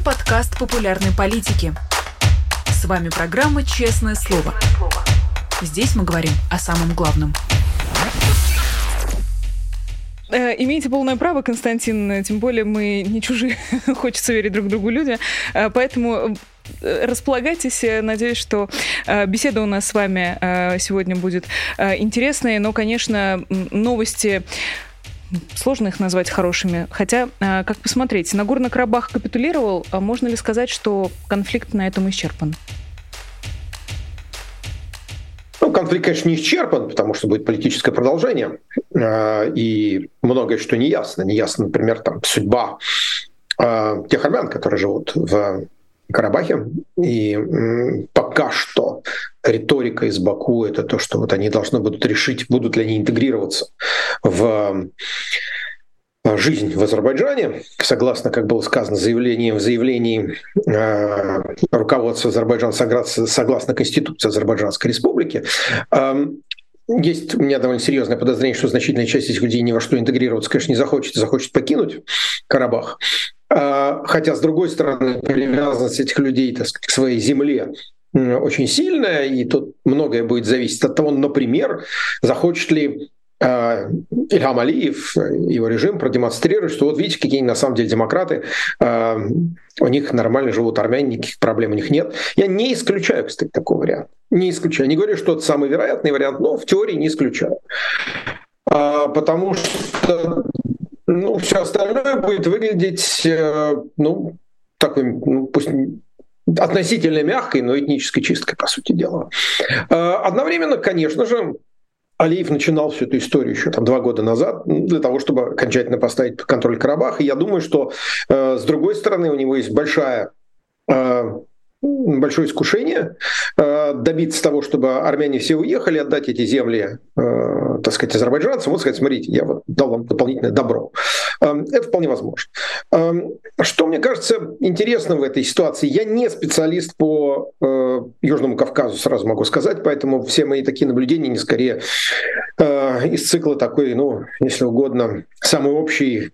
Это подкаст популярной политики. С вами программа «Честное слово». Здесь мы говорим о самом главном. Э, имеете полное право, Константин, тем более мы не чужие, хочется верить друг другу люди, э, поэтому э, располагайтесь. Надеюсь, что беседа у нас с вами сегодня будет интересной, но, конечно, новости сложно их назвать хорошими. Хотя, как посмотреть, Нагорный Карабах капитулировал, а можно ли сказать, что конфликт на этом исчерпан? Ну, конфликт, конечно, не исчерпан, потому что будет политическое продолжение, э, и многое что не ясно. Не ясно, например, там, судьба э, тех армян, которые живут в Карабахе. И пока что риторика из Баку — это то, что вот они должны будут решить, будут ли они интегрироваться в Э, жизнь в Азербайджане, согласно, как было сказано, заявлением в заявлении э, руководства Азербайджана, согласно, согласно Конституции Азербайджанской Республики, э, есть у меня довольно серьезное подозрение, что значительная часть этих людей ни во что интегрироваться, конечно, не захочет, захочет покинуть Карабах. Э, хотя, с другой стороны, привязанность этих людей так сказать, к своей земле очень сильная, и тут многое будет зависеть от того, например, захочет ли Э, Ильхам Алиев, его режим продемонстрирует, что вот видите, какие на самом деле демократы, э, у них нормально живут армяне, никаких проблем у них нет. Я не исключаю, кстати, такой вариант. Не исключаю. Не говорю, что это самый вероятный вариант, но в теории не исключаю. А, потому что ну, все остальное будет выглядеть, э, ну, такой, ну, пусть относительно мягкой, но этнической чисткой, по сути дела. Одновременно, конечно же, Алиев начинал всю эту историю еще там два года назад для того, чтобы окончательно поставить под контроль Карабах. И я думаю, что э, с другой стороны у него есть большая э, большое искушение э, добиться того, чтобы армяне все уехали, отдать эти земли, э, так сказать, азербайджанцам, вот сказать, смотрите, я вот дал вам дополнительное добро. Э, это вполне возможно. Что мне кажется интересным в этой ситуации, я не специалист по Южному Кавказу, сразу могу сказать, поэтому все мои такие наблюдения не скорее из цикла такой, ну, если угодно, самый общий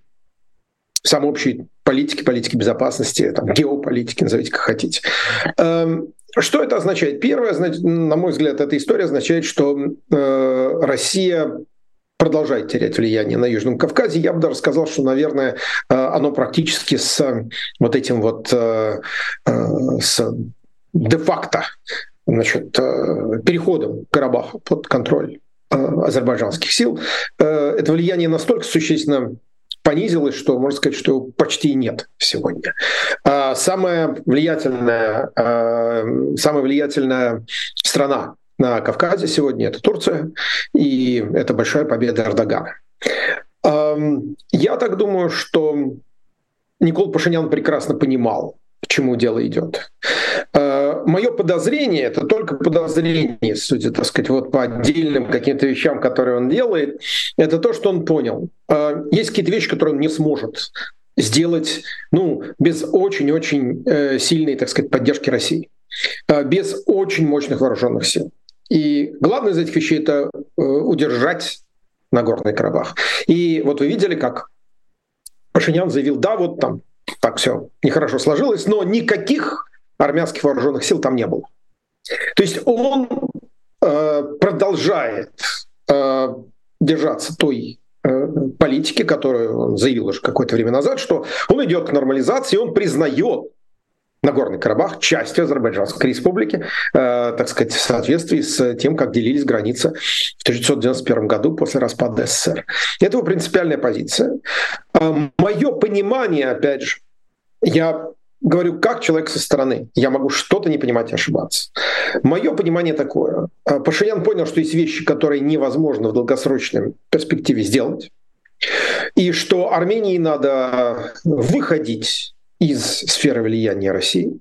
самой общей политики, политики безопасности, там, геополитики, назовите как хотите. Эм, что это означает? Первое, на мой взгляд, эта история означает, что э, Россия продолжает терять влияние на Южном Кавказе. Я бы даже сказал, что, наверное, э, оно практически с вот этим вот э, с де-факто значит, переходом Карабаха под контроль азербайджанских сил. Это влияние настолько существенно понизилось, что можно сказать, что почти нет сегодня. А самая влиятельная, а, самая влиятельная страна на Кавказе сегодня это Турция, и это большая победа Эрдогана. Я так думаю, что Никол Пашинян прекрасно понимал, к чему дело идет. Мое подозрение, это только подозрение, судя, так сказать, вот по отдельным каким-то вещам, которые он делает, это то, что он понял. А, есть какие-то вещи, которые он не сможет сделать ну, без очень-очень э, сильной, так сказать, поддержки России, а, без очень мощных вооруженных сил. И главное из этих вещей — это э, удержать Нагорный Карабах. И вот вы видели, как Пашинян заявил, да, вот там так все нехорошо сложилось, но никаких армянских вооруженных сил там не было. То есть он э, продолжает э, держаться той э, политики, которую он заявил уже какое-то время назад, что он идет к нормализации, он признает Нагорный Карабах частью Азербайджанской республики, э, так сказать, в соответствии с тем, как делились границы в 1991 году после распада СССР. Это его принципиальная позиция. Э, мое понимание, опять же, я говорю как человек со стороны. Я могу что-то не понимать и ошибаться. Мое понимание такое. А, Пашинян понял, что есть вещи, которые невозможно в долгосрочной перспективе сделать. И что Армении надо выходить из сферы влияния России.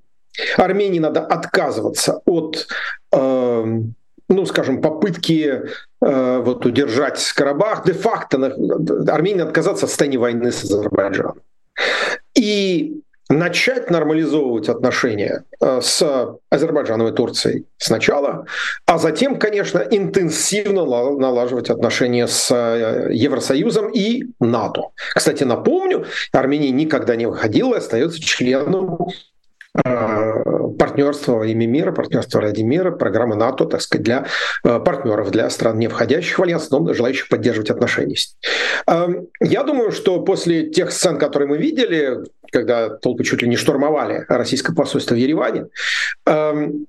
Армении надо отказываться от, э, ну, скажем, попытки э, вот, удержать Карабах. Де-факто Армении отказаться от состояния войны с Азербайджаном. И начать нормализовывать отношения э, с Азербайджаном и Турцией сначала, а затем, конечно, интенсивно налаживать отношения с э, Евросоюзом и НАТО. Кстати, напомню, Армения никогда не выходила и остается членом Э, партнерства во имя мира, партнерства ради мира, программы НАТО, так сказать, для э, партнеров, для стран, не входящих в альянс, но желающих поддерживать отношения. Эм, я думаю, что после тех сцен, которые мы видели, когда толпы чуть ли не штурмовали российское посольство в Ереване, эм,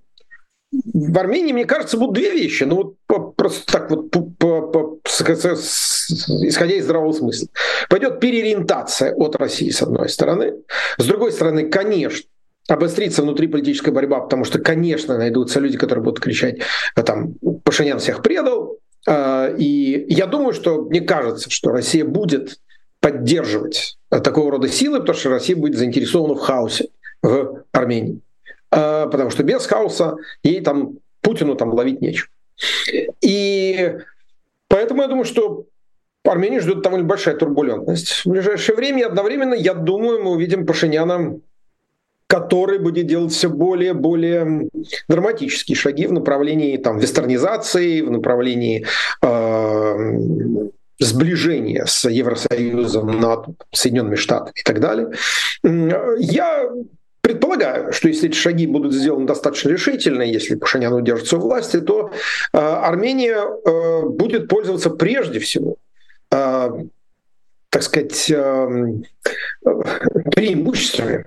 в Армении, мне кажется, будут две вещи. Ну вот просто так вот, по, по, по, исходя из здравого смысла. Пойдет переориентация от России, с одной стороны. С другой стороны, конечно, обострится внутриполитическая борьба, потому что, конечно, найдутся люди, которые будут кричать, «А там, Пашинян всех предал. А, и я думаю, что, мне кажется, что Россия будет поддерживать такого рода силы, потому что Россия будет заинтересована в хаосе в Армении. Потому что без хаоса ей там, Путину там ловить нечего. И поэтому я думаю, что Армению ждет довольно большая турбулентность. В ближайшее время и одновременно, я думаю, мы увидим Пашиняна который будет делать все более и более драматические шаги в направлении там, вестернизации, в направлении э, сближения с Евросоюзом, НАТО, Соединенными Штатами и так далее. Я предполагаю, что если эти шаги будут сделаны достаточно решительно, если Пашинян удержится у власти, то э, Армения э, будет пользоваться прежде всего э, так сказать, э, преимуществами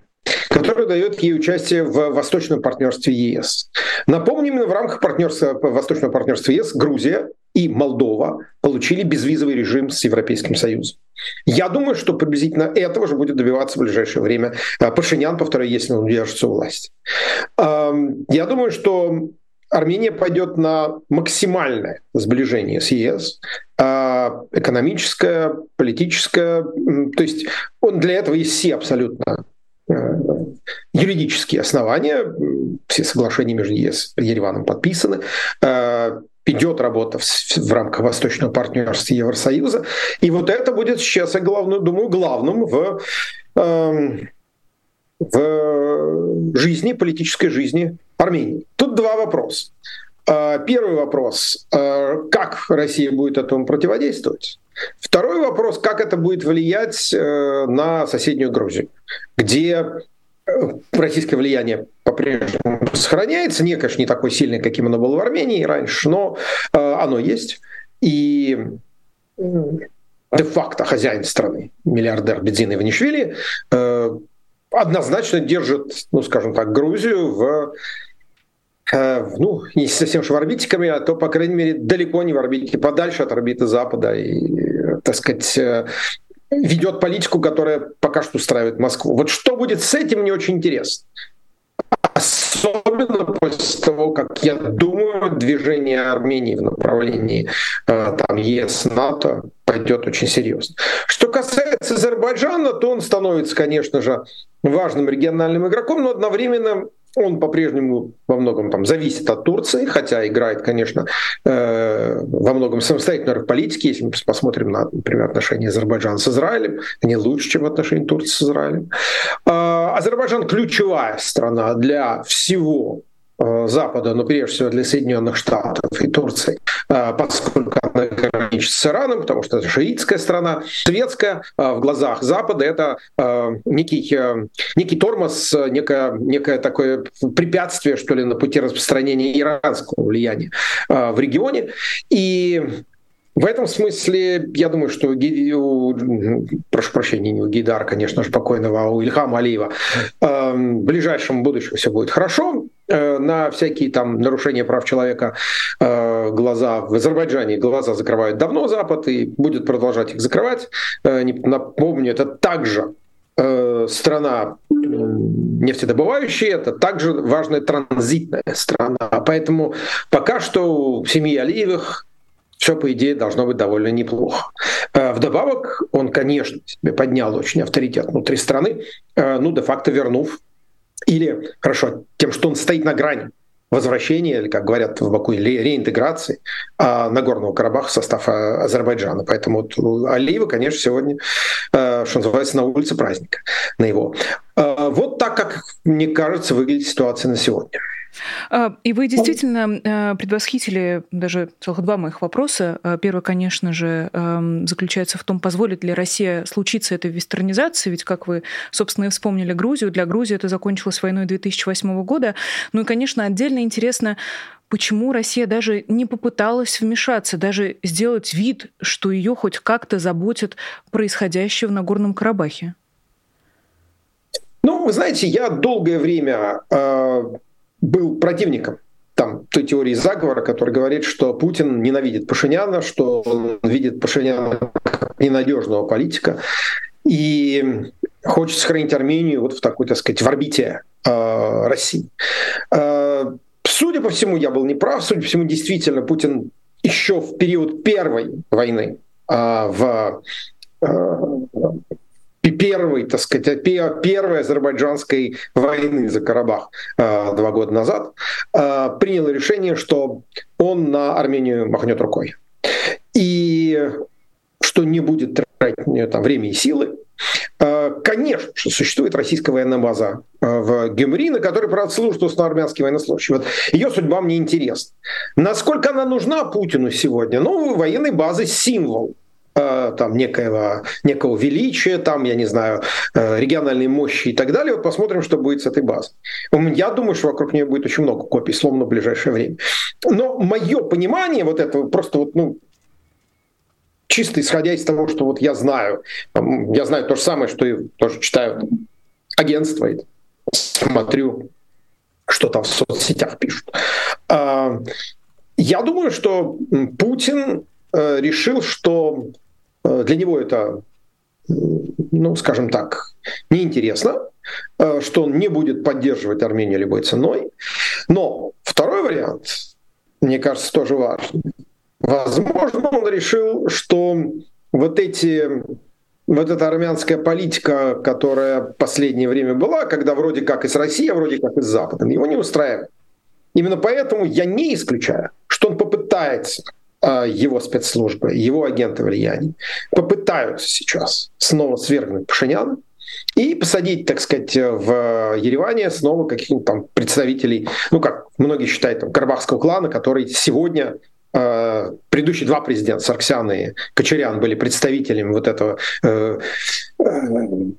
который дает ей участие в восточном партнерстве ЕС. Напомним, именно в рамках партнерства, восточного партнерства ЕС Грузия и Молдова получили безвизовый режим с Европейским Союзом. Я думаю, что приблизительно этого же будет добиваться в ближайшее время э, Пашинян, повторяю, если он удержится у власти. Я думаю, что Армения пойдет на максимальное сближение с ЕС, а, экономическое, политическое. То есть он для этого есть все абсолютно юридические основания, все соглашения между ЕС и Ереваном подписаны, э, идет работа в, в рамках Восточного партнерства Евросоюза, и вот это будет сейчас, я главное, думаю, главным в, эм, в жизни, политической жизни Армении. Тут два вопроса. Э, первый вопрос, как Россия будет этому противодействовать? Второй вопрос, как это будет влиять э, на соседнюю Грузию, где э, российское влияние по-прежнему сохраняется, не, конечно, не такое сильное, каким оно было в Армении раньше, но э, оно есть. И де-факто хозяин страны, миллиардер Бедзин Иванишвили, однозначно держит, ну, скажем так, Грузию в ну, не совсем же в орбитиками, а то, по крайней мере, далеко не в орбите, подальше от орбиты Запада и, так сказать, э, ведет политику, которая пока что устраивает Москву. Вот что будет с этим, мне очень интересно. Особенно после того, как, я думаю, движение Армении в направлении э, там, ЕС, НАТО пойдет очень серьезно. Что касается Азербайджана, то он становится, конечно же, важным региональным игроком, но одновременно он по-прежнему во многом там зависит от Турции, хотя играет, конечно, э, во многом самостоятельной роль политики. Если мы посмотрим на, например, отношения Азербайджана с Израилем, они лучше, чем отношения Турции с Израилем. Э, Азербайджан ключевая страна для всего Запада, но прежде всего для Соединенных Штатов и Турции, э, поскольку она граничит с Ираном, потому что это шиитская страна, светская э, в глазах Запада это некий, некий тормоз, некое, некое такое препятствие, что ли, на пути распространения иранского влияния в регионе. И в этом смысле, я думаю, что у, прошу прощения, не у Гейдара, конечно же, покойного, а у Ильхама Алиева э, в ближайшем будущем все будет хорошо. Э, на всякие там нарушения прав человека э, глаза в Азербайджане глаза закрывают давно Запад и будет продолжать их закрывать. Э, напомню, это также страна нефтедобывающая, это также важная транзитная страна. Поэтому пока что в семье Алиевых все, по идее, должно быть довольно неплохо. Вдобавок, он, конечно, себе поднял очень авторитет внутри страны, ну, де-факто вернув, или, хорошо, тем, что он стоит на грани возвращения, или, как говорят в Баку, реинтеграции а, Нагорного Карабаха в состав а, Азербайджана. Поэтому вот Алиева, конечно, сегодня, что называется, на улице праздника на его. Вот так, как мне кажется, выглядит ситуация на сегодня. А, и вы действительно э, предвосхитили даже целых два моих вопроса. А, первый, конечно же, эм, заключается в том, позволит ли Россия случиться этой вестернизации, ведь, как вы, собственно, и вспомнили Грузию, для Грузии это закончилось войной 2008 года. Ну и, конечно, отдельно интересно, почему Россия даже не попыталась вмешаться, даже сделать вид, что ее хоть как-то заботит происходящее в Нагорном Карабахе? Ну, вы знаете, я долгое время э, был противником там той теории заговора, которая говорит, что Путин ненавидит Пашиняна, что он видит Пашиняна как ненадежного политика и хочет сохранить Армению вот в такой, так сказать, в орбите э, России. Э, судя по всему, я был неправ. Судя по всему, действительно, Путин еще в период первой войны э, в э, первой, так сказать, первой азербайджанской войны за Карабах э, два года назад, э, принял решение, что он на Армению махнет рукой. И что не будет тратить там, время и силы. Э, конечно, что существует российская военная база в Гюмри, на которой, правда, служит основной армянский военнослужащий. Вот ее судьба мне интересна. Насколько она нужна Путину сегодня? Ну, военной базы символ там некоего, некого величия, там, я не знаю, э, региональной мощи и так далее. Вот посмотрим, что будет с этой базой. Я думаю, что вокруг нее будет очень много копий сломано в ближайшее время. Но мое понимание вот этого просто вот, ну, чисто исходя из того, что вот я знаю, я знаю то же самое, что и тоже читаю агентство, смотрю, что там в соцсетях пишут. А, я думаю, что Путин э, решил, что Э, для него это, ну, скажем так, неинтересно, э, что он не будет поддерживать Армению любой ценой. Но второй вариант, мне кажется, тоже важный. Возможно, он решил, что вот эти вот эта армянская политика, которая в последнее время была, когда вроде как из России, а вроде как из Запада, его не устраивает. Именно поэтому я не исключаю, что он попытается его спецслужбы, его агенты влияния попытаются сейчас снова свергнуть Пашиняна и посадить, так сказать, в Ереване снова каких-нибудь там представителей, ну, как многие считают, там, Карабахского клана, который сегодня э, предыдущие два президента, Сарксян и Кочерян, были представителями вот этого э, э,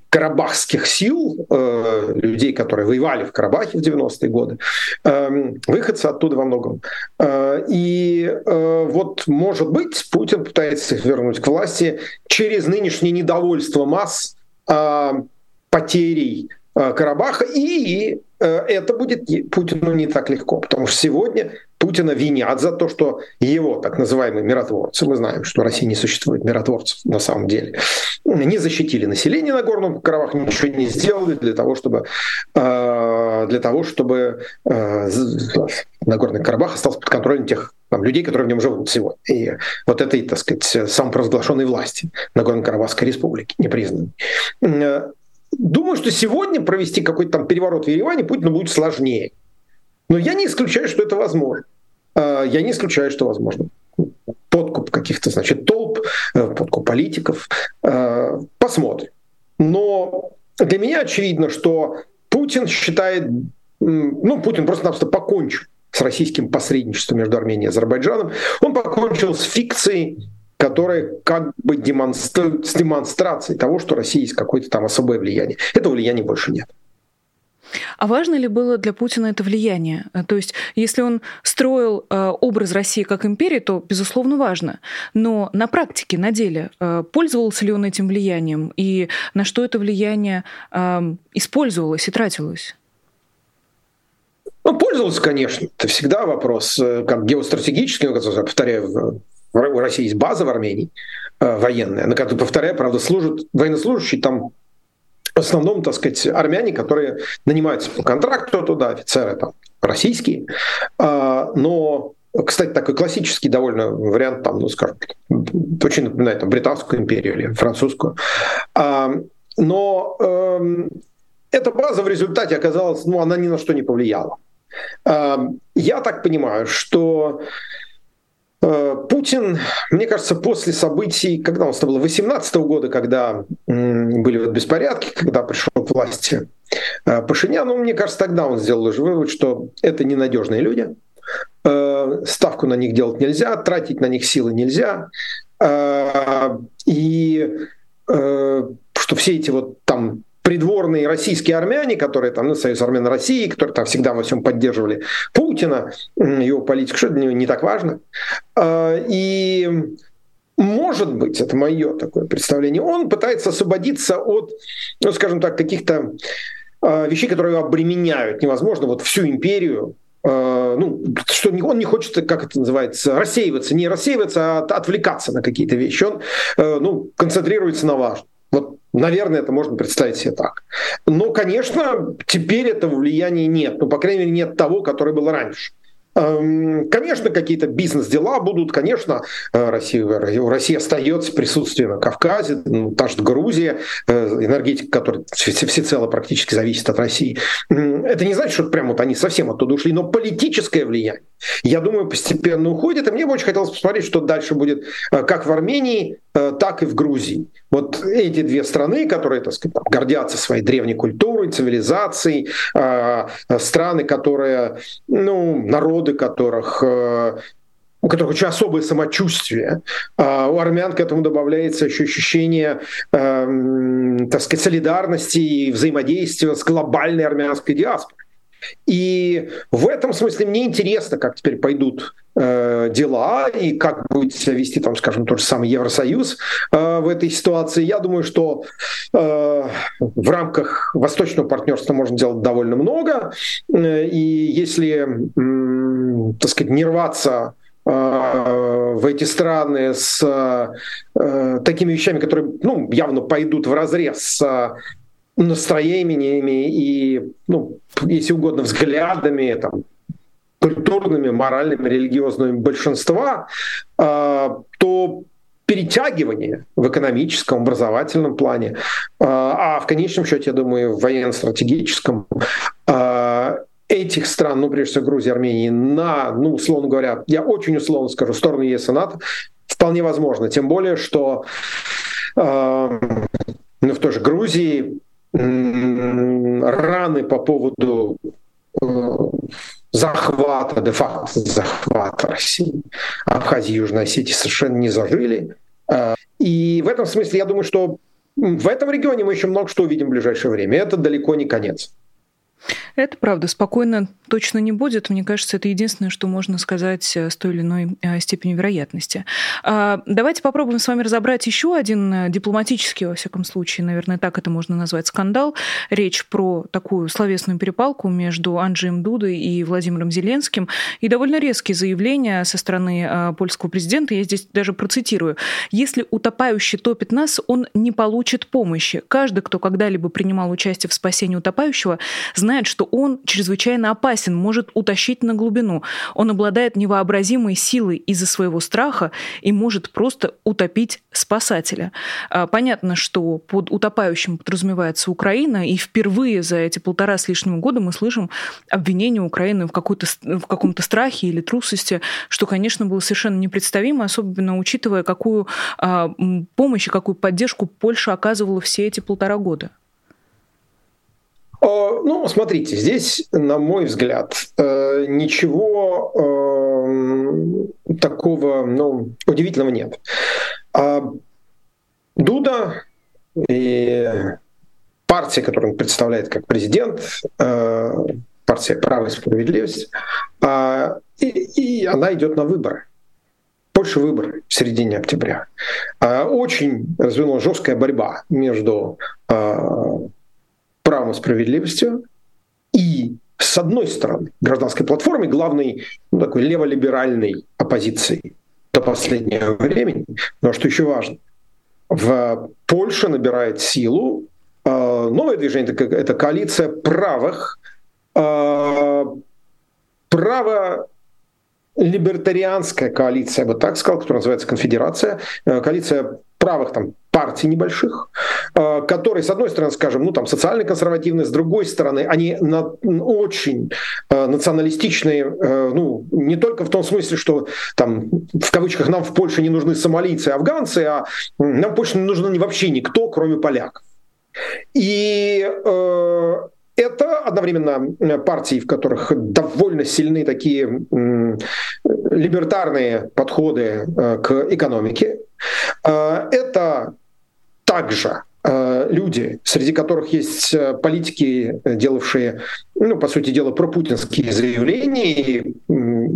карабахских сил, э, людей, которые воевали в Карабахе в 90-е годы, э, выходцы оттуда во многом. Э, и э, вот, может быть, Путин пытается их вернуть к власти через нынешнее недовольство масс э, потерей э, Карабаха, и э, это будет Путину не так легко, потому что сегодня Путина винят за то, что его так называемые миротворцы, мы знаем, что в России не существует миротворцев на самом деле, не защитили население Нагорного Карабаха, ничего не сделали для того, чтобы, э, для того, чтобы э, Нагорный Карабах остался под контролем тех там, людей, которые в нем живут сегодня. И вот этой, так сказать, самопровозглашенной власти Нагорно-Карабахской республики, непризнанной. Думаю, что сегодня провести какой-то там переворот в Ереване Путину будет сложнее. Но я не исключаю, что это возможно. А, я не исключаю, что возможно подкуп каких-то, значит, толп, э, подкуп политиков. А, посмотрим. Но для меня очевидно, что Путин считает, ну, Путин просто-напросто покончил с российским посредничеством между Арменией и Азербайджаном. Он покончил с фикцией, которая как бы демонстрирует, с демонстрацией того, что Россия есть какое-то там особое влияние. Этого влияния больше нет. А важно ли было для Путина это влияние? Э, то есть, если он строил э, образ России как империи, то, безусловно, важно. Но на практике, на деле, э, пользовался ли он этим влиянием? И на что это влияние использовалось и тратилось? Ну, пользовался, конечно. Это всегда вопрос, как геостратегический, повторяю, у России есть база в Армении военная, на которой, повторяю, правда, служат военнослужащие там в основном, так сказать, армяне, которые нанимаются по контракту туда, офицеры там российские, а, но кстати, такой классический довольно вариант, там, ну, скажем, очень напоминает там, британскую империю или французскую. А, но э, эта база в результате оказалась, ну, она ни на что не повлияла. А, я так понимаю, что Путин, мне кажется, после событий, когда у нас это было, 18 года, когда были вот беспорядки, когда пришел к власти Пашиняну, мне кажется, тогда он сделал уже вывод, что это ненадежные люди, ставку на них делать нельзя, тратить на них силы нельзя, и что все эти вот там придворные российские армяне, которые там, ну, Союз армян России, которые там всегда во всем поддерживали Путина, его политику, что для него не так важно. И может быть, это мое такое представление, он пытается освободиться от, ну, скажем так, каких-то э, вещей, которые его обременяют. Невозможно вот всю империю э, ну, что он не хочет, как это называется, рассеиваться, не рассеиваться, а отвлекаться на какие-то вещи. Он э, ну, концентрируется на важном. Вот, наверное, это можно представить себе так. Но, конечно, теперь этого влияния нет. Ну, по крайней мере, нет того, которое было раньше. Эм, конечно, какие-то бизнес-дела будут, конечно, э, Россия, у России остается присутствие на Кавказе, ну, та же Грузия, э, энергетика, которая всецело практически зависит от России. Это не значит, что прямо вот они совсем оттуда ушли, но политическое влияние, я думаю, постепенно уходит. И мне бы очень хотелось посмотреть, что дальше будет э, как в Армении, так и в Грузии. Вот эти две страны, которые, так сказать, гордятся своей древней культурой, цивилизацией, страны, которые, ну, народ народы которых э, у которых очень особое самочувствие. А у армян к этому добавляется еще ощущение, э, так сказать, солидарности и взаимодействия с глобальной армянской диаспорой. И в этом смысле мне интересно, как теперь пойдут э, дела и как будет себя вести, там, скажем, тот же самый Евросоюз э, в этой ситуации. Я думаю, что э, в рамках восточного партнерства можно делать довольно много. Э, и если, э, так сказать, не рваться э, в эти страны с э, такими вещами, которые ну, явно пойдут в разрез с настроениями и, ну, если угодно, взглядами, там, культурными, моральными, религиозными большинства, э, то перетягивание в экономическом, образовательном плане, э, а в конечном счете, я думаю, в военно-стратегическом, э, этих стран, ну, прежде всего, Грузии, Армении, на, ну, условно говоря, я очень условно скажу, в сторону ЕС и НАТО, вполне возможно. Тем более, что ну, в той же Грузии раны по поводу э, захвата, де-факто захвата России, Абхазии и Южной Осетии совершенно не зажили. Э, и в этом смысле я думаю, что в этом регионе мы еще много что увидим в ближайшее время. Это далеко не конец. Это правда. Спокойно точно не будет. Мне кажется, это единственное, что можно сказать э, с той или иной э, степенью вероятности. А, давайте попробуем с вами разобрать еще один э, дипломатический, во всяком случае, наверное, так это можно назвать, скандал. Речь про такую словесную перепалку между Анджием Дудой и Владимиром Зеленским. И довольно резкие заявления со стороны польского президента. Я здесь даже процитирую. «Если утопающий топит нас, он не получит помощи. Каждый, кто когда-либо принимал участие в спасении утопающего, знает, что он чрезвычайно опасен, может утащить на глубину. Он обладает невообразимой силой из-за своего страха и может просто утопить спасателя. А, понятно, что под утопающим подразумевается Украина, и впервые за эти полтора с лишним года мы слышим обвинение Украины в, какой-то, в каком-то страхе или трусости, что, конечно, было совершенно непредставимо, особенно учитывая, какую а, помощь и какую поддержку Польша оказывала все эти полтора года. А, ну, смотрите, здесь, на мой взгляд, э, ничего э, такого ну, удивительного нет. А Дуда и партия, которую он представляет как президент, э, партия «Право и справедливость», а, и, и она идет на выборы. Больше выборы в середине октября. Очень развернулась жесткая борьба между правом и справедливостью, и с одной стороны гражданской платформой, главной ну, такой леволиберальной оппозицией до последнего времени, но что еще важно, в Польше набирает силу э, новое движение, это, это коалиция правых, э, право либертарианская коалиция, я бы так сказал, которая называется конфедерация, э, коалиция правых там партий небольших, э, которые, с одной стороны, скажем, ну там социально-консервативные, с другой стороны, они на, очень э, националистичные, э, ну не только в том смысле, что там в кавычках нам в Польше не нужны сомалийцы и афганцы, а нам в Польше не нужен вообще никто, кроме поляков. И э, это одновременно партии, в которых довольно сильны такие либертарные подходы к экономике. Это также Э, люди, среди которых есть э, политики, делавшие, ну, по сути дела, пропутинские заявления,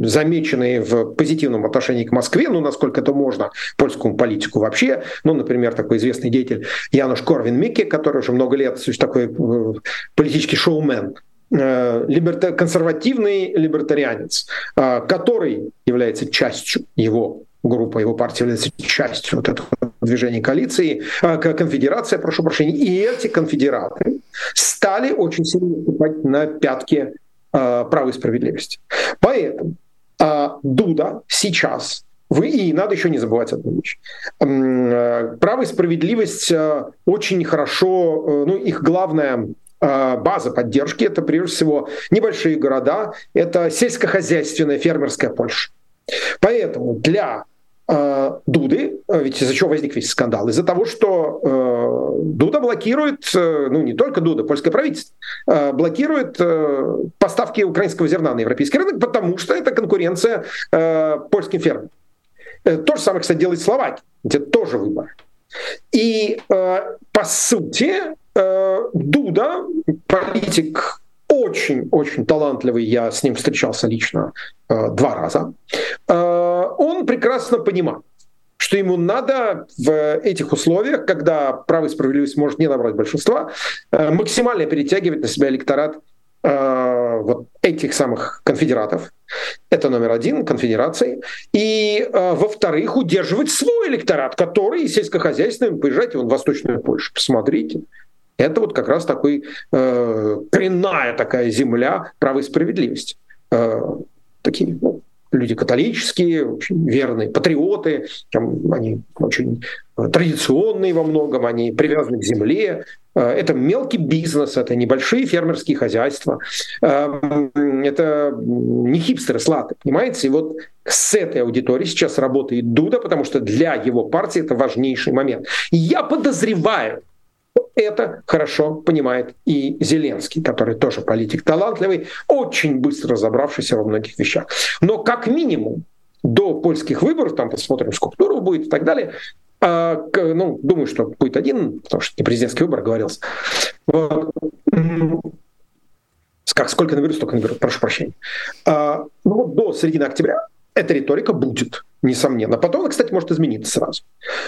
замеченные в позитивном отношении к Москве, ну, насколько это можно, польскому политику вообще. Ну, например, такой известный деятель Януш Корвин Микки, который уже много лет такой э, политический шоумен, консервативный либертарианец, который является частью его группа его партии является частью вот этого движения коалиции, а, конфедерация, прошу прощения, и эти конфедераты стали очень сильно выступать на пятке а, правой справедливости. Поэтому а, Дуда сейчас вы, и надо еще не забывать одну вещь. Право и справедливость очень хорошо, э, ну, их главная база поддержки это прежде всего небольшие города, это сельскохозяйственная фермерская Польша. Поэтому для Дуды, э, ведь из-за чего возник весь скандал? Из-за того, что э, Дуда блокирует, э, ну не только Дуда, польское правительство, э, блокирует э, поставки украинского зерна на европейский рынок, потому что это конкуренция э, польским фермам. Э, то же самое, кстати, делает Словакия, где тоже выбор. И э, по сути э, Дуда, политик очень-очень талантливый, я с ним встречался лично э, два раза, э, он прекрасно понимает, что ему надо в этих условиях, когда право и справедливость может не набрать большинства, э, максимально перетягивать на себя электорат э, вот этих самых конфедератов. Это номер один, конфедерации. И, э, во-вторых, удерживать свой электорат, который сельскохозяйственный. Поезжайте вон в Восточную Польшу, посмотрите. Это вот как раз такой э, коренная такая земля права и справедливости. Э, такие ну, люди католические, очень верные патриоты, там, они очень традиционные во многом, они привязаны к земле. Э, это мелкий бизнес, это небольшие фермерские хозяйства. Э, это не хипстеры слаты, понимаете? И вот с этой аудиторией сейчас работает Дуда, потому что для его партии это важнейший момент. Я подозреваю, это хорошо понимает и Зеленский, который тоже политик талантливый, очень быстро разобравшийся во многих вещах. Но как минимум до польских выборов, там посмотрим, сколько туров будет и так далее, а, ну, думаю, что будет один, потому что не президентский выбор говорился. Вот. Как, сколько наберут, столько наберут, прошу прощения. А, ну, до середины октября эта риторика будет, несомненно. Потом она, кстати, может измениться сразу.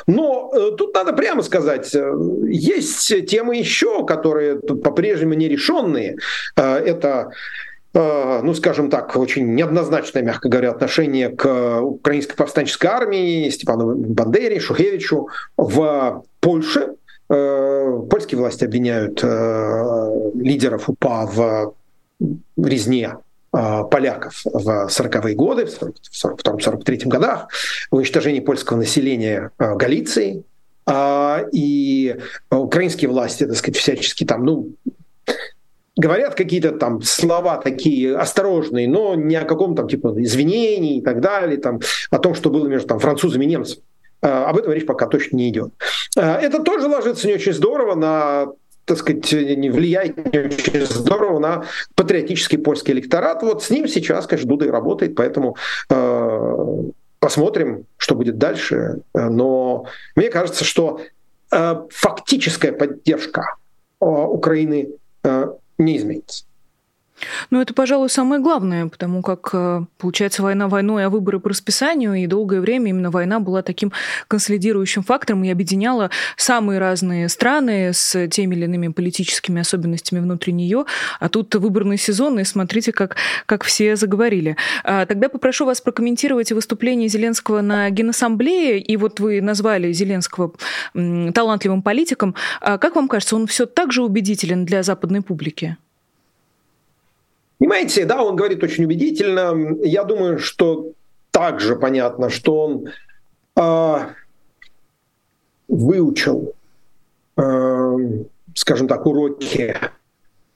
Но э, тут надо прямо сказать, э, есть темы еще, которые по-прежнему нерешенные. Э, это э, ну, скажем так, очень неоднозначное, мягко говоря, отношение к украинской повстанческой армии, Степану Бандере, Шухевичу в Польше. Э, польские власти обвиняют э, лидеров УПА в резне поляков в 40-е годы, в 42-43 годах, в уничтожении польского населения а, Галиции. А, и украинские власти, так сказать, всячески там, ну, говорят какие-то там слова такие осторожные, но не о каком там типа извинении и так далее, там, о том, что было между там, французами и немцами. Об этом речь пока точно не идет. Это тоже ложится не очень здорово на так сказать, не влияет не очень здорово на патриотический польский электорат. Вот с ним сейчас, конечно, Дуда и работает, поэтому э, посмотрим, что будет дальше. Но мне кажется, что э, фактическая поддержка э, Украины э, не изменится. Ну, это, пожалуй, самое главное, потому как, э, получается, война войной, а выборы по расписанию, и долгое время именно война была таким консолидирующим фактором и объединяла самые разные страны с теми или иными политическими особенностями внутри нее. А тут выборный сезон, и смотрите, как, как все заговорили. А, тогда попрошу вас прокомментировать выступление Зеленского на Генассамблее, и вот вы назвали Зеленского талантливым политиком. А как вам кажется, он все так же убедителен для западной публики? Понимаете, да, он говорит очень убедительно. Я думаю, что также понятно, что он э, выучил, э, скажем так, уроки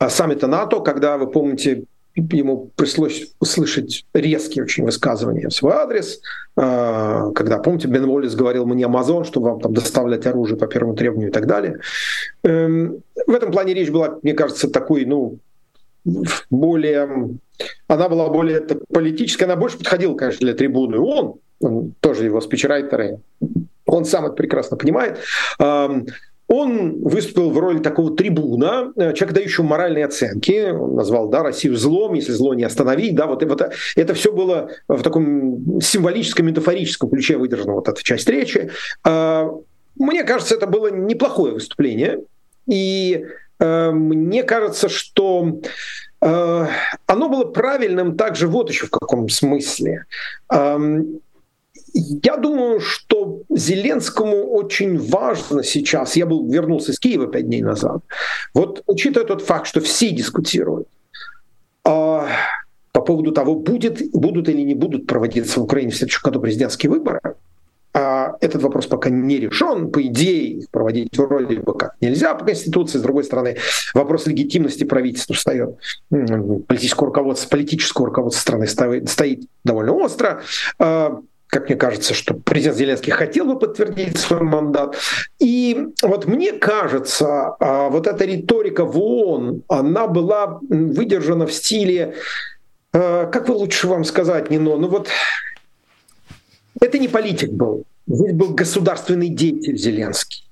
саммита НАТО, когда, вы помните, ему пришлось услышать резкие очень высказывания в свой адрес, э, когда, помните, Бен Уоллес говорил, мы не Амазон, чтобы вам там доставлять оружие по первому требованию и так далее. Эм, в этом плане речь была, мне кажется, такой, ну, более, она была более так, политическая, она больше подходила, конечно, для трибуны. Он, он тоже его спичрайтеры, он сам это прекрасно понимает. Он выступил в роли такого трибуна, э, человека, дающего моральные оценки. Он назвал да, Россию злом, если зло не остановить. Да, вот, вот это все было в таком символическом, метафорическом ключе выдержана вот эта часть речи. А, мне кажется, это было неплохое выступление. И мне кажется, что э, оно было правильным также вот еще в каком смысле. Я думаю, что Зеленскому очень важно сейчас, я был, вернулся из Киева пять дней назад, вот учитывая тот факт, что все дискутируют а, по поводу того, будет, будут или не будут проводиться в Украине в следующем году президентские выборы, а этот вопрос пока не решен. По идее, их проводить вроде бы как нельзя по Конституции. С другой стороны, вопрос легитимности правительства встает. Политическое руководство, политическое руководство страны стоит, стоит довольно остро. А, как мне кажется, что президент Зеленский хотел бы подтвердить свой мандат. И вот мне кажется, а, вот эта риторика в ООН, она была выдержана в стиле, а, как вы лучше вам сказать, Нино, ну вот это не политик был, здесь был государственный деятель Зеленский.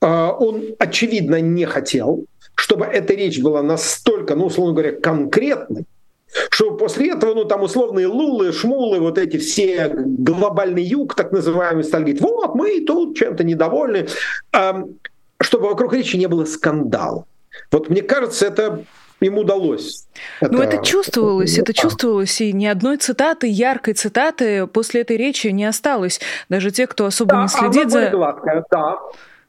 А, он, очевидно, не хотел, чтобы эта речь была настолько, ну, условно говоря, конкретной, что после этого, ну, там условные лулы, шмулы, вот эти все глобальный юг, так называемый, стали говорить, вот, мы тут чем-то недовольны, чтобы вокруг речи не было скандала. Вот мне кажется, это им удалось. Ну, это, это чувствовалось, это чувствовалось, и ни одной цитаты, яркой цитаты после этой речи не осталось. Даже те, кто особо да, не следит за... Гладкая, да.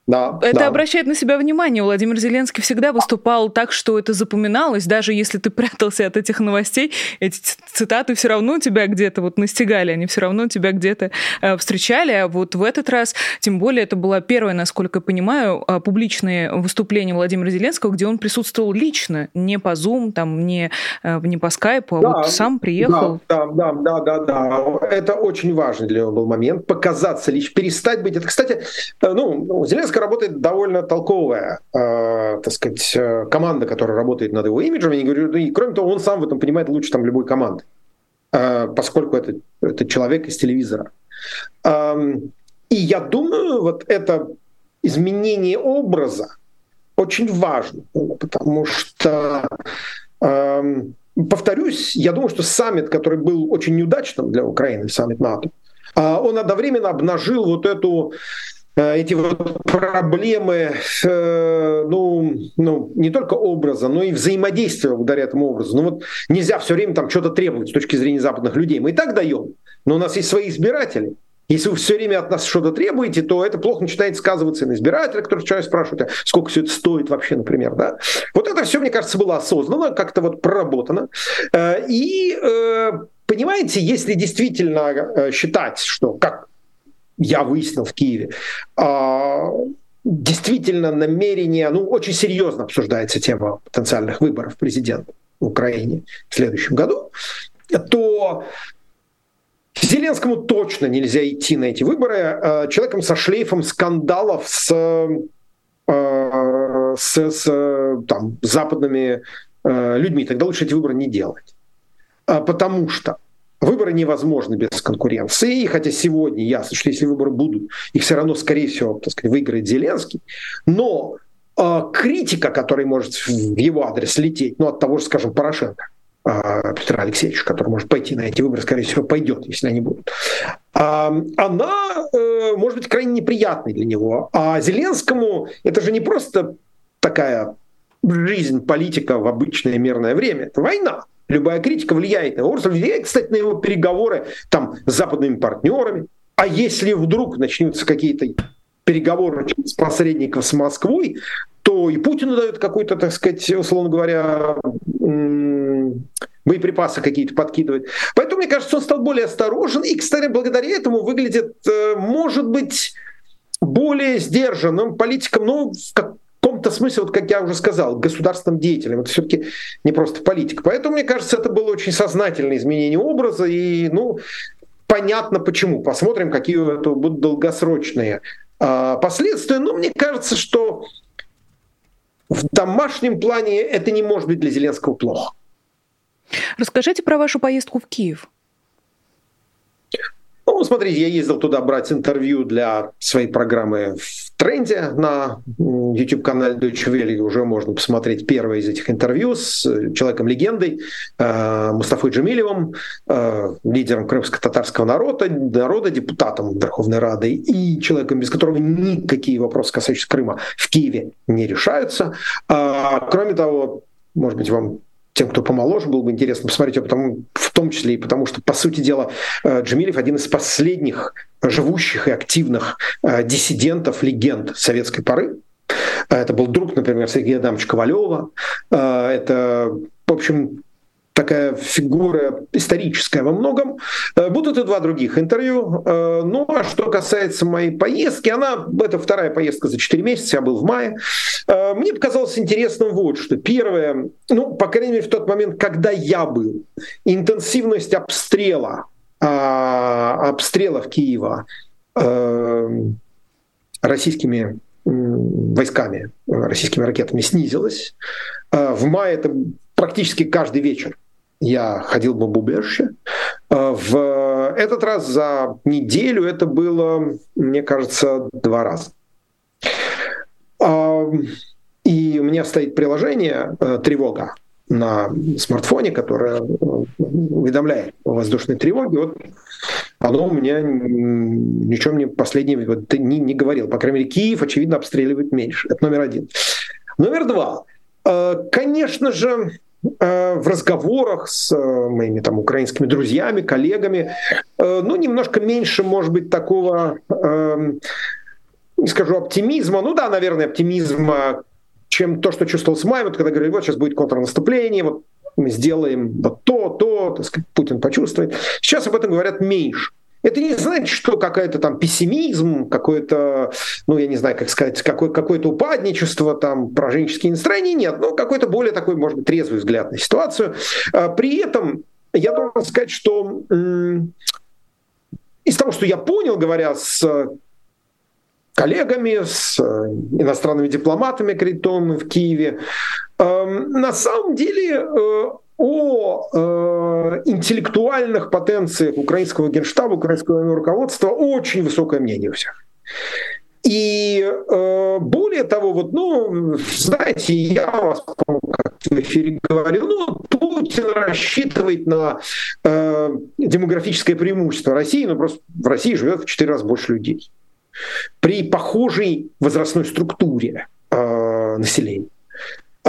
Да, это да. обращает на себя внимание. Владимир Зеленский всегда выступал так, что это запоминалось, даже если ты прятался от этих новостей, эти цитаты все равно тебя где-то вот настигали, они все равно тебя где-то э, встречали. А вот в этот раз, тем более, это было первое, насколько я понимаю, э, публичное выступление Владимира Зеленского, где он присутствовал лично, не по Zoom, там, не, э, не по скайпу, а да, вот сам приехал. Да, да, да, да, да. Это очень важный для него был момент, показаться лично, перестать быть. Это, кстати, э, ну, Зеленский работает довольно толковая, э, так сказать, э, команда, которая работает над его имиджем. И, говорю, и кроме того, он сам в этом понимает лучше там любой команды, э, поскольку это, это человек из телевизора. Э, и я думаю, вот это изменение образа очень важно, потому что э, повторюсь, я думаю, что саммит, который был очень неудачным для Украины, саммит НАТО, э, он одновременно обнажил вот эту эти вот проблемы, э, ну, ну, не только образа, но и взаимодействия благодаря этому образу. Ну вот нельзя все время там что-то требовать с точки зрения западных людей. Мы и так даем, но у нас есть свои избиратели. Если вы все время от нас что-то требуете, то это плохо начинает сказываться на избирателях, которые человек спрашивает, а сколько все это стоит вообще, например. Да? Вот это все, мне кажется, было осознанно, как-то вот проработано. Э, и понимаете, если действительно считать, что как я выяснил в Киеве, а, действительно намерение, ну, очень серьезно обсуждается тема потенциальных выборов президента в Украине в следующем году, то Зеленскому точно нельзя идти на эти выборы а, человеком со шлейфом скандалов с, а, с, с там, западными людьми. Тогда лучше эти выборы не делать. Потому что Выборы невозможны без конкуренции, хотя сегодня ясно, что если выборы будут, их все равно, скорее всего, так сказать, выиграет Зеленский. Но э, критика, которая может в его адрес лететь, ну, от того же, скажем, Порошенко, э, Петра Алексеевича, который может пойти на эти выборы, скорее всего, пойдет, если они будут, э, она э, может быть крайне неприятной для него. А Зеленскому это же не просто такая жизнь политика в обычное мирное время, это война. Любая критика влияет на его влияет, кстати, на его переговоры там, с западными партнерами. А если вдруг начнутся какие-то переговоры с посредников с Москвой, то и Путину дают какой-то, так сказать, условно говоря, боеприпасы какие-то подкидывать. Поэтому, мне кажется, он стал более осторожен. И, кстати, благодаря этому выглядит, э, может быть, более сдержанным политиком, ну, в каком-то смысле, вот как я уже сказал, государственным деятелем. Это все-таки не просто политика. Поэтому, мне кажется, это было очень сознательное изменение образа. И, ну, понятно почему. Посмотрим, какие это будут долгосрочные э, последствия. Но мне кажется, что в домашнем плане это не может быть для Зеленского плохо. Расскажите про вашу поездку в Киев. Ну, смотрите, я ездил туда брать интервью для своей программы в тренде на YouTube-канале Deutsche Welle. Уже можно посмотреть первое из этих интервью с человеком-легендой э, Мустафой Джамилевым, э, лидером крымско-татарского народа, народа, депутатом Верховной Рады и человеком, без которого никакие вопросы, касающиеся Крыма, в Киеве не решаются. А, кроме того, может быть, вам тем, кто помоложе, было бы интересно посмотреть его, потому, в том числе и потому, что, по сути дела, э, Джамилев один из последних живущих и активных э, диссидентов, легенд советской поры. Это был друг, например, Сергея Адамовича Ковалева. Э, это, в общем, такая фигура историческая во многом. Э, будут и два других интервью. Э, ну, а что касается моей поездки, она, это вторая поездка за 4 месяца, я был в мае. Э, мне показалось интересным вот что. Первое, ну, по крайней мере, в тот момент, когда я был, интенсивность обстрела, а, обстрелов Киева российскими войсками, российскими ракетами снизилась. В мае это практически каждый вечер я ходил в бомбоубежище. А, в этот раз за неделю это было, мне кажется, два раза. А, и у меня стоит приложение э, «Тревога» на смартфоне, которое э, уведомляет о воздушной тревоге. Вот оно у меня ничего мне последнее вот, не, не говорил. По крайней мере, Киев, очевидно, обстреливает меньше. Это номер один. Номер два. Э, конечно же, в разговорах с э, моими там украинскими друзьями, коллегами, э, ну, немножко меньше, может быть, такого, эм, не скажу оптимизма, ну да, наверное, оптимизма, чем то, что чувствовал с мая, вот когда говорили, вот сейчас будет контрнаступление, вот мы сделаем вот то, то, так сказать, Путин почувствует. Сейчас об этом говорят меньше. Это не значит, что какой-то там пессимизм, какое-то, ну, я не знаю, как сказать, какое- какое-то упадничество, там, пораженческие настроения, нет, но какой-то более такой, может быть, трезвый взгляд на ситуацию. А, при этом я должен сказать, что из того, что я понял, говоря с коллегами, с иностранными дипломатами аккредитованными в Киеве, на самом деле э, о э, интеллектуальных потенциях украинского генштаба, украинского руководства очень высокое мнение у всех. И э, более того, вот, ну, знаете, я вас, как в эфире говорил, ну, Путин рассчитывает на э, демографическое преимущество России, но просто в России живет в четыре раза больше людей. При похожей возрастной структуре э, населения.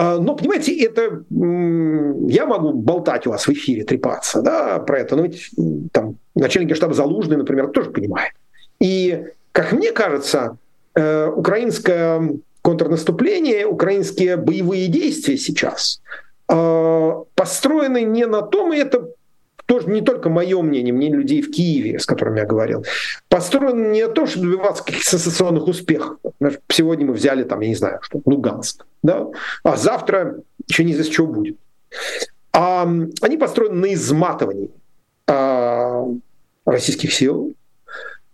А, но, понимаете, это я могу болтать у вас в эфире, трепаться да, про это, но ведь там начальник штаба Залужный, например, тоже понимает. И, как мне кажется, э, украинское контрнаступление, украинские боевые действия сейчас э, построены не на том, и это тоже не только мое мнение, мнение людей в Киеве, с которыми я говорил, построено не том, чтобы добиваться каких-то сенсационных успехов. Сегодня мы взяли, там, я не знаю, что, Луганск, да? а завтра еще не неизвестно, что будет. А, они построены на изматывании а, российских сил,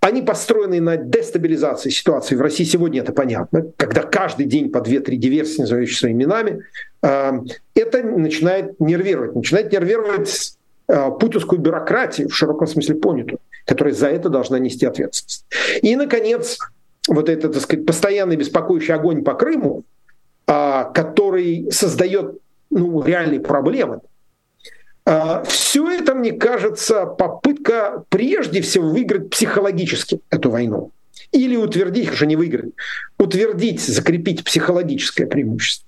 они построены на дестабилизации ситуации в России. Сегодня это понятно. Когда каждый день по 2-3 диверсии, называющие своими именами, а, это начинает нервировать. Начинает нервировать путинскую бюрократию, в широком смысле понятую, которая за это должна нести ответственность. И, наконец, вот этот, так сказать, постоянный беспокоящий огонь по Крыму, а, который создает ну, реальные проблемы. А, Все это, мне кажется, попытка прежде всего выиграть психологически эту войну. Или утвердить, уже не выиграть, утвердить, закрепить психологическое преимущество.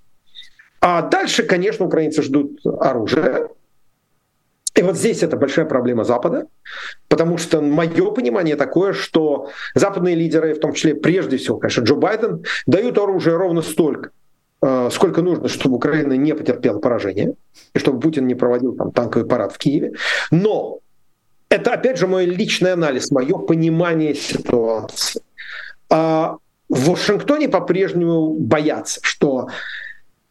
А дальше, конечно, украинцы ждут оружия, и вот здесь это большая проблема Запада, потому что мое понимание такое, что западные лидеры, в том числе прежде всего, конечно, Джо Байден, дают оружие ровно столько, э, сколько нужно, чтобы Украина не потерпела поражение, и чтобы Путин не проводил там танковый парад в Киеве. Но это, опять же, мой личный анализ, мое понимание ситуации. А в Вашингтоне по-прежнему боятся, что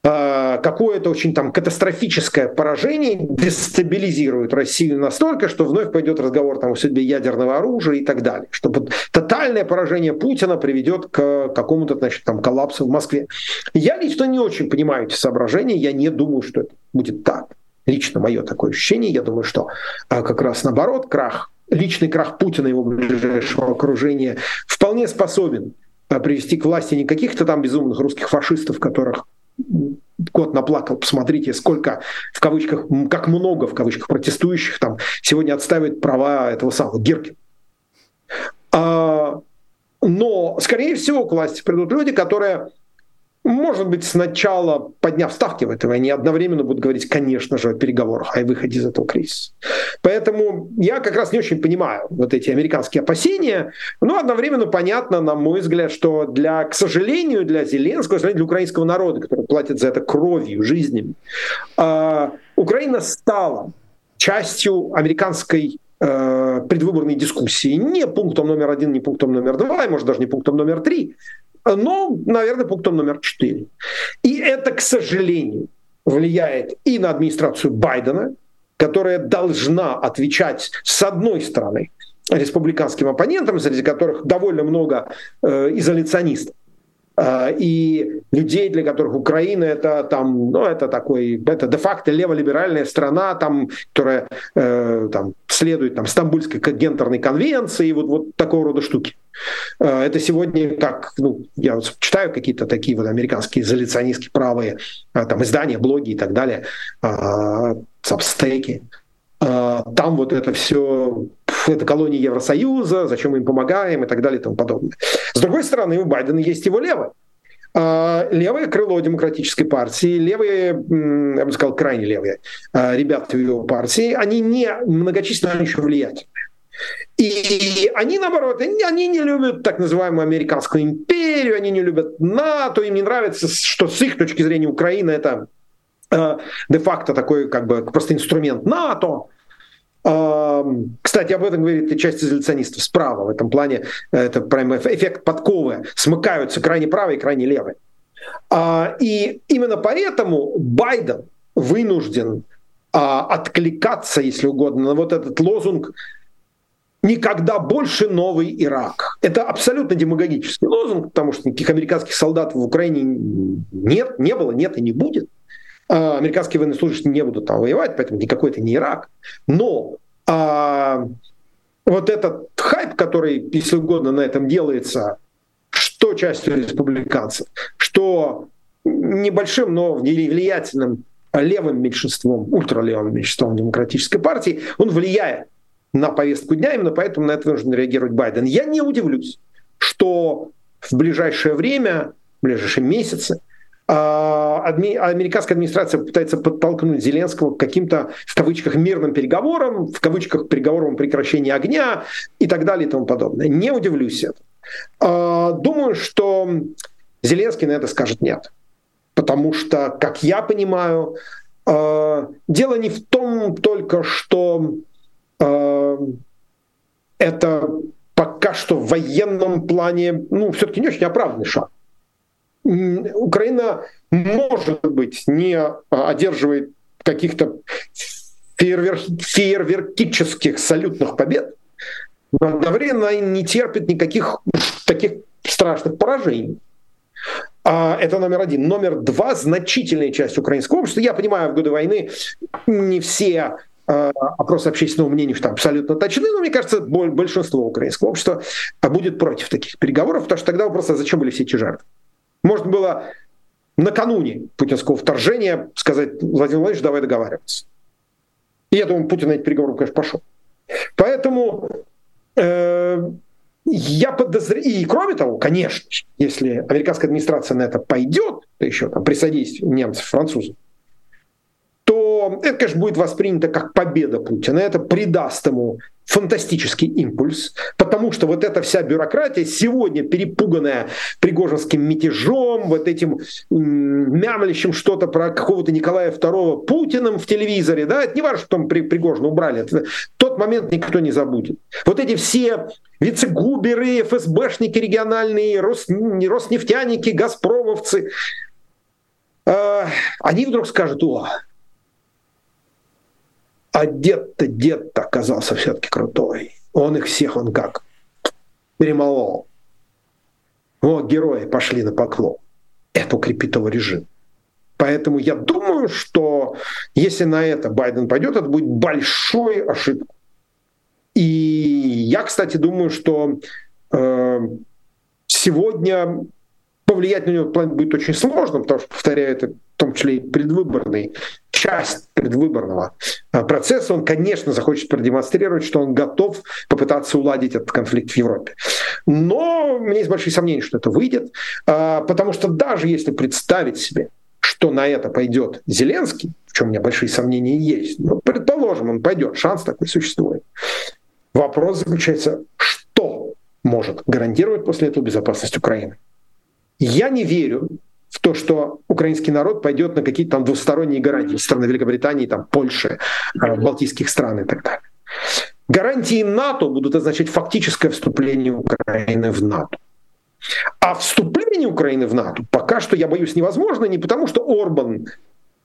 какое-то очень там катастрофическое поражение дестабилизирует Россию настолько, что вновь пойдет разговор там о судьбе ядерного оружия и так далее. Чтобы тотальное поражение Путина приведет к какому-то значит, там, коллапсу в Москве. Я лично не очень понимаю эти соображения, я не думаю, что это будет так. Лично мое такое ощущение, я думаю, что а, как раз наоборот, крах, личный крах Путина и его ближайшего окружения вполне способен а, привести к власти не каких-то там безумных русских фашистов, которых кот наплакал, посмотрите, сколько в кавычках, как много в кавычках протестующих там сегодня отставят права этого самого Гиркина. А, но, скорее всего, к власти придут люди, которые может быть, сначала подняв ставки в этой войне, одновременно будут говорить, конечно же, о переговорах, о выходе из этого кризиса. Поэтому я как раз не очень понимаю вот эти американские опасения, но одновременно понятно, на мой взгляд, что для, к сожалению, для Зеленского, для украинского народа, который платит за это кровью, жизнями, э, Украина стала частью американской э, предвыборной дискуссии. Не пунктом номер один, не пунктом номер два, и, может, даже не пунктом номер три, но, наверное, пунктом номер четыре. И это, к сожалению, влияет и на администрацию Байдена, которая должна отвечать, с одной стороны, республиканским оппонентам, среди которых довольно много э, изоляционистов, а, и людей, для которых Украина это там, ну, это такой, это де-факто леволиберальная страна, там, которая э, там, следует там, Стамбульской гендерной конвенции, вот, вот такого рода штуки. Э, это сегодня, как ну, я вот читаю какие-то такие вот американские изоляционистские правые э, там, издания, блоги и так далее, э, сабстеки, там вот это все это колония Евросоюза, зачем мы им помогаем и так далее и тому подобное. С другой стороны, у Байдена есть его левое. А, левое крыло демократической партии, левые, я бы сказал, крайне левые а, ребята его партии, они не многочисленно, еще влиятельны. И они, наоборот, они не любят так называемую американскую империю, они не любят НАТО, им не нравится, что с их точки зрения Украина это э, де-факто такой как бы просто инструмент НАТО. Кстати, об этом говорит и часть изоляционистов справа. В этом плане это прям эффект подковы. Смыкаются крайне правые и крайне левые. А, и именно поэтому Байден вынужден а, откликаться, если угодно, на вот этот лозунг «Никогда больше новый Ирак». Это абсолютно демагогический лозунг, потому что никаких американских солдат в Украине нет, не было, нет и не будет. А, американские военнослужащие не будут там воевать, поэтому никакой это не Ирак. Но а, вот этот хайп, который, если угодно, на этом делается, что частью республиканцев, что небольшим, но влиятельным левым меньшинством, ультралевым меньшинством демократической партии, он влияет на повестку дня, именно поэтому на это нужно реагировать Байден. Я не удивлюсь, что в ближайшее время, в ближайшие месяцы, американская администрация пытается подтолкнуть Зеленского к каким-то, в кавычках, мирным переговорам, в кавычках, переговорам о прекращении огня и так далее и тому подобное. Не удивлюсь это. А, думаю, что Зеленский на это скажет нет. Потому что, как я понимаю, а, дело не в том только, что это пока что в военном плане, ну, все-таки не очень оправданный шаг. Украина, может быть, не одерживает каких-то фейервер... фейерверкических салютных побед, но одновременно не терпит никаких таких страшных поражений. А, это номер один. Номер два, значительная часть украинского общества. Я понимаю, в годы войны не все а, опросы общественного мнения что абсолютно точны, но мне кажется, большинство украинского общества будет против таких переговоров, потому что тогда вопрос, а зачем были все эти жертвы? Можно было накануне путинского вторжения сказать, Владимир Владимирович, давай договариваться. И я думаю, Путин на эти переговоры, конечно, пошел. Поэтому э, я подозреваю, и кроме того, конечно, если американская администрация на это пойдет, еще там при содействии немцев, французов, то это, конечно, будет воспринято как победа Путина. Это придаст ему фантастический импульс, потому что вот эта вся бюрократия, сегодня перепуганная Пригожинским мятежом, вот этим мямлящим что-то про какого-то Николая II Путиным в телевизоре, да, это не важно, что там Пригожина убрали, это, тот момент никто не забудет. Вот эти все вице-губеры, ФСБшники региональные, Рос, роснефтяники, газпромовцы, э, они вдруг скажут, о, а дед-то, дед-то оказался все-таки крутой. Он их всех, он как, перемолол. О, герои пошли на поклон. Это укрепит его режим. Поэтому я думаю, что если на это Байден пойдет, это будет большой ошибкой. И я, кстати, думаю, что э, сегодня повлиять на него будет очень сложно, потому что, повторяю, это в том числе и предвыборный, часть предвыборного э, процесса, он, конечно, захочет продемонстрировать, что он готов попытаться уладить этот конфликт в Европе. Но у меня есть большие сомнения, что это выйдет, э, потому что даже если представить себе, что на это пойдет Зеленский, в чем у меня большие сомнения есть, но предположим, он пойдет, шанс такой существует. Вопрос заключается, что может гарантировать после этого безопасность Украины. Я не верю в то, что украинский народ пойдет на какие-то там двусторонние гарантии страны Великобритании, там, Польши, э, Балтийских стран и так далее. Гарантии НАТО будут означать фактическое вступление Украины в НАТО. А вступление Украины в НАТО пока что, я боюсь, невозможно не потому, что Орбан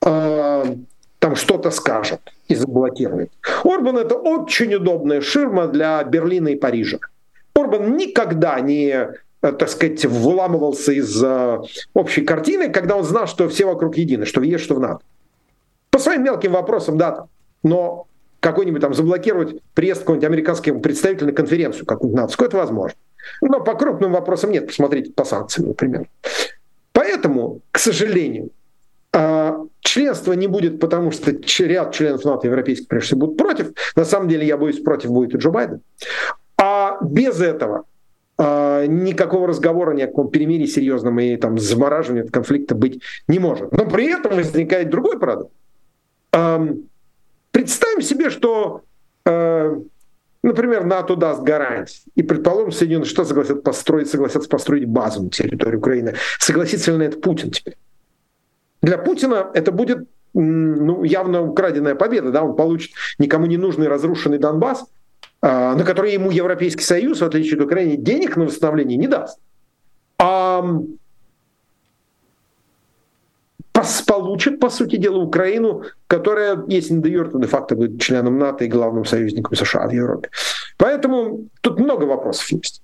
э, там что-то скажет и заблокирует. Орбан это очень удобная ширма для Берлина и Парижа. Орбан никогда не так сказать, выламывался из э, общей картины, когда он знал, что все вокруг едины, что в ЕС, что в НАТО. По своим мелким вопросам, да, но какой-нибудь там заблокировать приезд какого-нибудь американского представителя на конференцию какую-нибудь натовскую, это возможно. Но по крупным вопросам нет. Посмотрите по санкциям, например. Поэтому, к сожалению, а, членства не будет, потому что ряд членов НАТО европейских, прежде всего, будут против. На самом деле, я боюсь, против будет и Джо Байден. А без этого а, никакого разговора, ни о каком перемирии серьезном и там замораживании конфликта быть не может. Но при этом возникает другой парадокс. Представим себе, что а, Например, НАТО даст гарантии. И, предположим, Соединенные Штаты согласятся построить, согласятся построить базу на территории Украины. Согласится ли на это Путин теперь? Для Путина это будет ну, явно украденная победа. Да? Он получит никому не нужный разрушенный Донбасс, на который ему Европейский Союз, в отличие от Украины, денег на восстановление не даст. А получит, по сути дела, Украину, которая, если не юр, то де-факто будет членом НАТО и главным союзником США в Европе. Поэтому тут много вопросов есть.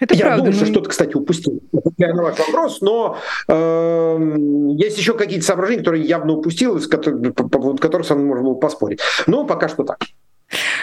Это Я правда, думаю, что что-то, кстати, упустил. Это на ваш вопрос, но э, есть еще какие-то соображения, которые явно упустил, по поводу которых со мной можно было поспорить. Но пока что так.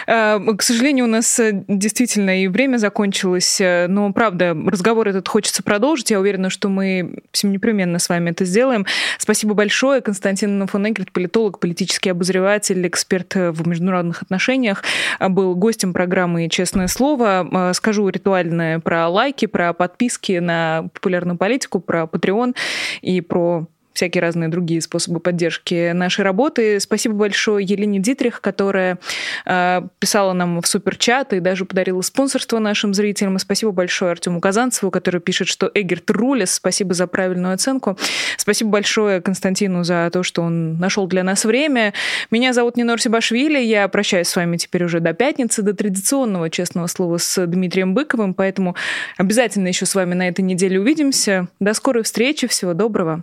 Э, к сожалению, у нас э, действительно и время закончилось, э, но, правда, разговор этот хочется продолжить. Я уверена, что мы всем непременно с вами это сделаем. Спасибо большое. Константин фон Эггерт, политолог, политический обозреватель, эксперт в международных отношениях, был гостем программы «Честное слово». Скажу ритуальное про лайки, про подписки на популярную политику, про Patreon и про всякие разные другие способы поддержки нашей работы. Спасибо большое Елене Дитрих, которая э, писала нам в суперчат и даже подарила спонсорство нашим зрителям. И спасибо большое Артему Казанцеву, который пишет, что Эгерт Рулес. Спасибо за правильную оценку. Спасибо большое Константину за то, что он нашел для нас время. Меня зовут Нинор Сибашвили. Я прощаюсь с вами теперь уже до пятницы, до традиционного честного слова с Дмитрием Быковым. Поэтому обязательно еще с вами на этой неделе увидимся. До скорой встречи. Всего доброго